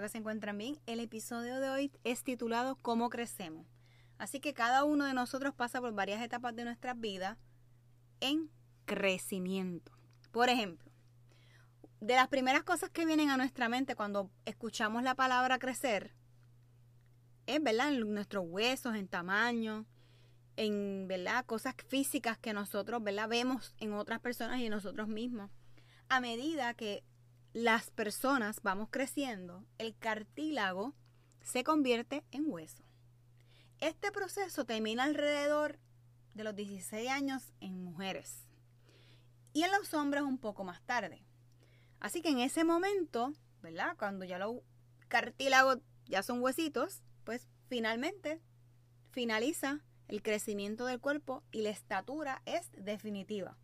Que se encuentren bien. El episodio de hoy es titulado ¿Cómo crecemos? Así que cada uno de nosotros pasa por varias etapas de nuestra vida en crecimiento. Por ejemplo, de las primeras cosas que vienen a nuestra mente cuando escuchamos la palabra crecer es, ¿verdad? En nuestros huesos, en tamaño, en, ¿verdad? Cosas físicas que nosotros, ¿verdad? Vemos en otras personas y en nosotros mismos. A medida que las personas vamos creciendo, el cartílago se convierte en hueso. Este proceso termina alrededor de los 16 años en mujeres y en los hombres un poco más tarde. Así que en ese momento, ¿verdad? Cuando ya los cartílagos ya son huesitos, pues finalmente finaliza el crecimiento del cuerpo y la estatura es definitiva.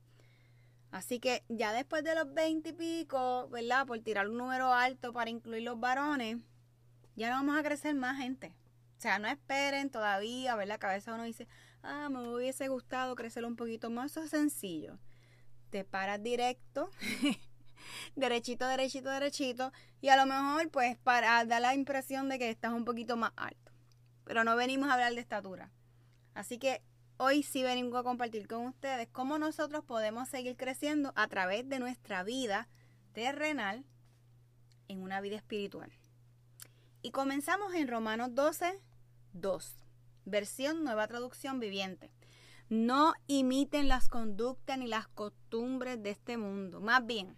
Así que ya después de los 20 y pico, ¿verdad? Por tirar un número alto para incluir los varones, ya no vamos a crecer más gente. O sea, no esperen todavía, ¿verdad? Que a veces uno dice, ah, me hubiese gustado crecer un poquito más. Eso es sencillo. Te paras directo, derechito, derechito, derechito, y a lo mejor, pues, para dar la impresión de que estás un poquito más alto. Pero no venimos a hablar de estatura. Así que hoy sí venimos a compartir con ustedes cómo nosotros podemos seguir creciendo a través de nuestra vida terrenal en una vida espiritual. Y comenzamos en Romanos 12, 2, versión nueva traducción viviente. No imiten las conductas ni las costumbres de este mundo. Más bien,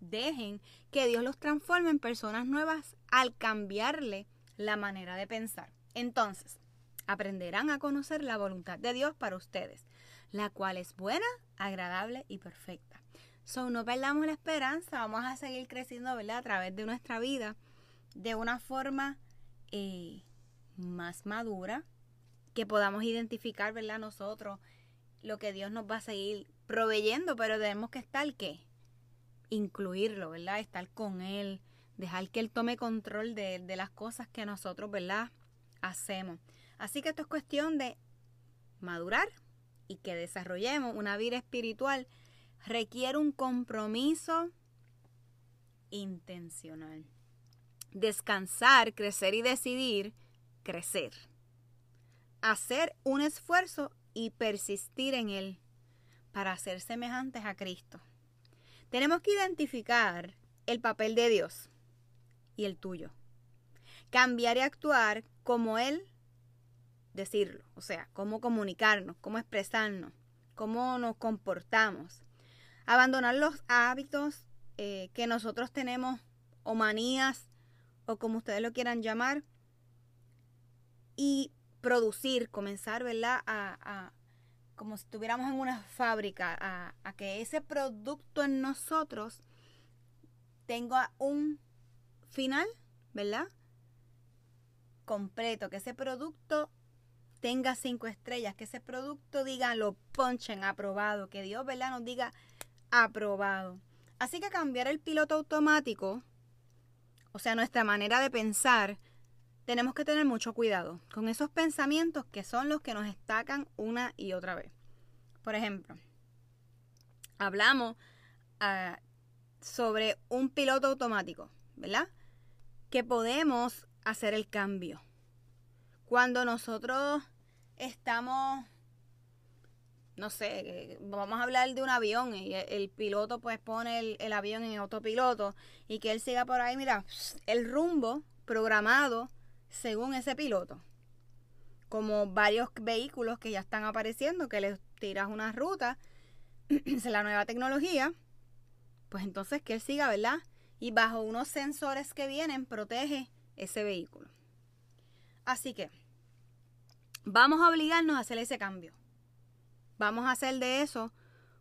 dejen que Dios los transforme en personas nuevas al cambiarle la manera de pensar. Entonces, aprenderán a conocer la voluntad de Dios para ustedes, la cual es buena, agradable y perfecta. So, no perdamos la esperanza, vamos a seguir creciendo, ¿verdad? A través de nuestra vida de una forma eh, más madura, que podamos identificar, ¿verdad? Nosotros lo que Dios nos va a seguir proveyendo, pero tenemos que estar, ¿qué? Incluirlo, ¿verdad? Estar con Él, dejar que Él tome control de, de las cosas que nosotros, ¿verdad? Hacemos. Así que esto es cuestión de madurar y que desarrollemos una vida espiritual requiere un compromiso intencional. Descansar, crecer y decidir crecer. Hacer un esfuerzo y persistir en él para ser semejantes a Cristo. Tenemos que identificar el papel de Dios y el tuyo. Cambiar y actuar como Él decirlo, o sea, cómo comunicarnos, cómo expresarnos, cómo nos comportamos. Abandonar los hábitos eh, que nosotros tenemos o manías o como ustedes lo quieran llamar y producir, comenzar, ¿verdad? A, como si estuviéramos en una fábrica, a, a que ese producto en nosotros tenga un final, ¿verdad? Completo, que ese producto tenga cinco estrellas, que ese producto diga lo ponchen aprobado, que Dios, ¿verdad? Nos diga aprobado. Así que cambiar el piloto automático, o sea, nuestra manera de pensar, tenemos que tener mucho cuidado con esos pensamientos que son los que nos destacan una y otra vez. Por ejemplo, hablamos ah, sobre un piloto automático, ¿verdad? Que podemos hacer el cambio. Cuando nosotros estamos, no sé, vamos a hablar de un avión y el, piloto pues pone el, el avión en autopiloto y que él siga por ahí, mira, el rumbo programado según ese piloto. Como varios vehículos que ya están apareciendo, que les tiras una ruta, es la nueva tecnología, pues entonces que él siga, ¿verdad? Y bajo unos sensores que vienen, protege ese vehículo. Así que vamos a obligarnos a hacer ese cambio. Vamos a hacer de eso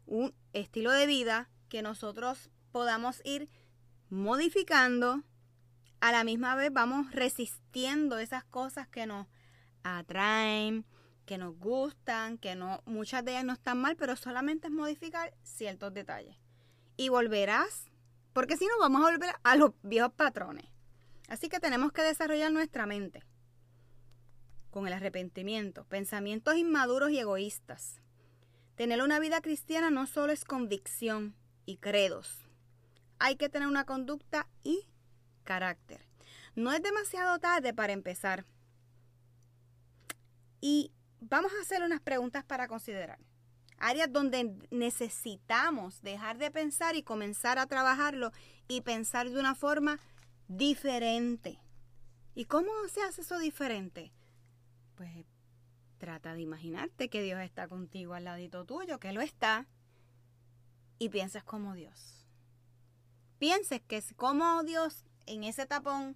un estilo de vida que nosotros podamos ir modificando a la misma vez vamos resistiendo esas cosas que nos atraen, que nos gustan, que no, muchas de ellas no están mal, pero solamente es modificar ciertos detalles. Y volverás, porque si no vamos a volver a los viejos patrones. Así que tenemos que desarrollar nuestra mente con el arrepentimiento, pensamientos inmaduros y egoístas. Tener una vida cristiana no solo es convicción y credos. Hay que tener una conducta y carácter. No es demasiado tarde para empezar. Y vamos a hacer unas preguntas para considerar. Áreas donde necesitamos dejar de pensar y comenzar a trabajarlo y pensar de una forma diferente. ¿Y cómo se hace eso diferente? Pues trata de imaginarte que Dios está contigo al ladito tuyo, que lo está, y pienses como Dios. Pienses que es como Dios en ese tapón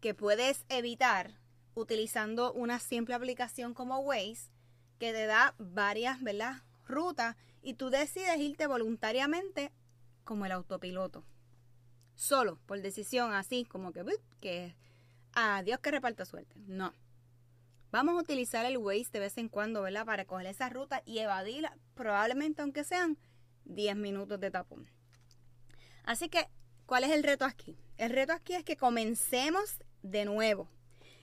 que puedes evitar utilizando una simple aplicación como Waze que te da varias ¿verdad? rutas y tú decides irte voluntariamente como el autopiloto. Solo, por decisión, así como que, que a Dios que reparta suerte. No. Vamos a utilizar el Waze de vez en cuando, ¿verdad? Para coger esa ruta y evadirla, probablemente aunque sean 10 minutos de tapón. Así que, ¿cuál es el reto aquí? El reto aquí es que comencemos de nuevo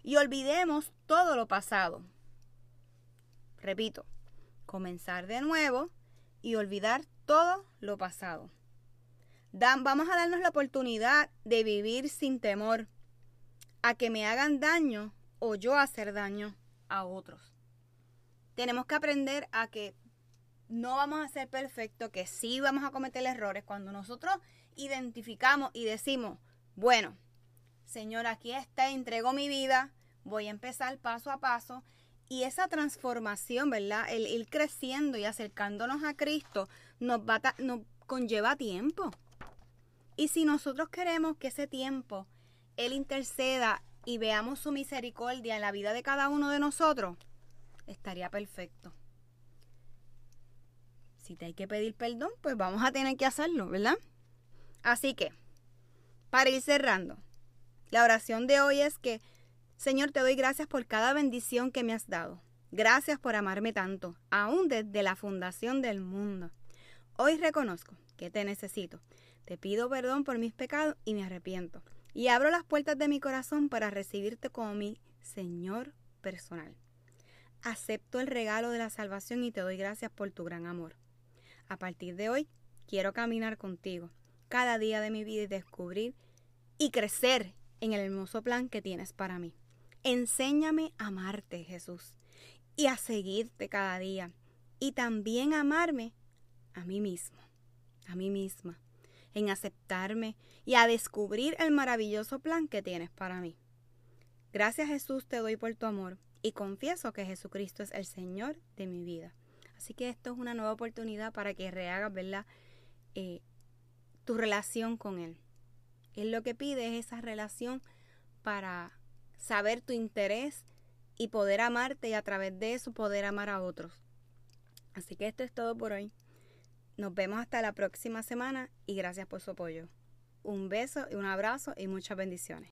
y olvidemos todo lo pasado. Repito, comenzar de nuevo y olvidar todo lo pasado. vamos a darnos la oportunidad de vivir sin temor a que me hagan daño o yo hacer daño a otros. Tenemos que aprender a que no vamos a ser perfectos, que sí vamos a cometer errores cuando nosotros identificamos y decimos, bueno, Señor, aquí está, entrego mi vida, voy a empezar paso a paso. Y esa transformación, ¿verdad? El ir creciendo y acercándonos a Cristo nos, va nos conlleva tiempo. Y si nosotros queremos que ese tiempo Él interceda y veamos su misericordia en la vida de cada uno de nosotros, estaría perfecto. Si te hay que pedir perdón, pues vamos a tener que hacerlo, ¿verdad? Así que para ir cerrando, la oración de hoy es que, Señor, te doy gracias por cada bendición que me has dado. Gracias por amarme tanto, aún desde la fundación del mundo. Hoy reconozco que te necesito. Te pido perdón por mis pecados y me arrepiento. Y abro las puertas de mi corazón para recibirte como mi Señor personal. Acepto el regalo de la salvación y te doy gracias por tu gran amor. A partir de hoy, quiero caminar contigo cada día de mi vida y descubrir y crecer en el hermoso plan que tienes para mí. Enséñame a amarte, Jesús, y a seguirte cada día, y también amarme a mí mismo, a mí misma, en aceptarme y a descubrir el maravilloso plan que tienes para mí. Gracias Jesús te doy por tu amor y confieso que Jesucristo es el Señor de mi vida. Así que esto es una nueva oportunidad para que rehagas. Eh, tu relación con Él. Él lo que pide es esa relación para saber tu interés y poder amarte y a través de eso poder amar a otros. Así que esto es todo por hoy. Nos vemos hasta la próxima semana y gracias por su apoyo. Un beso y un abrazo y muchas bendiciones.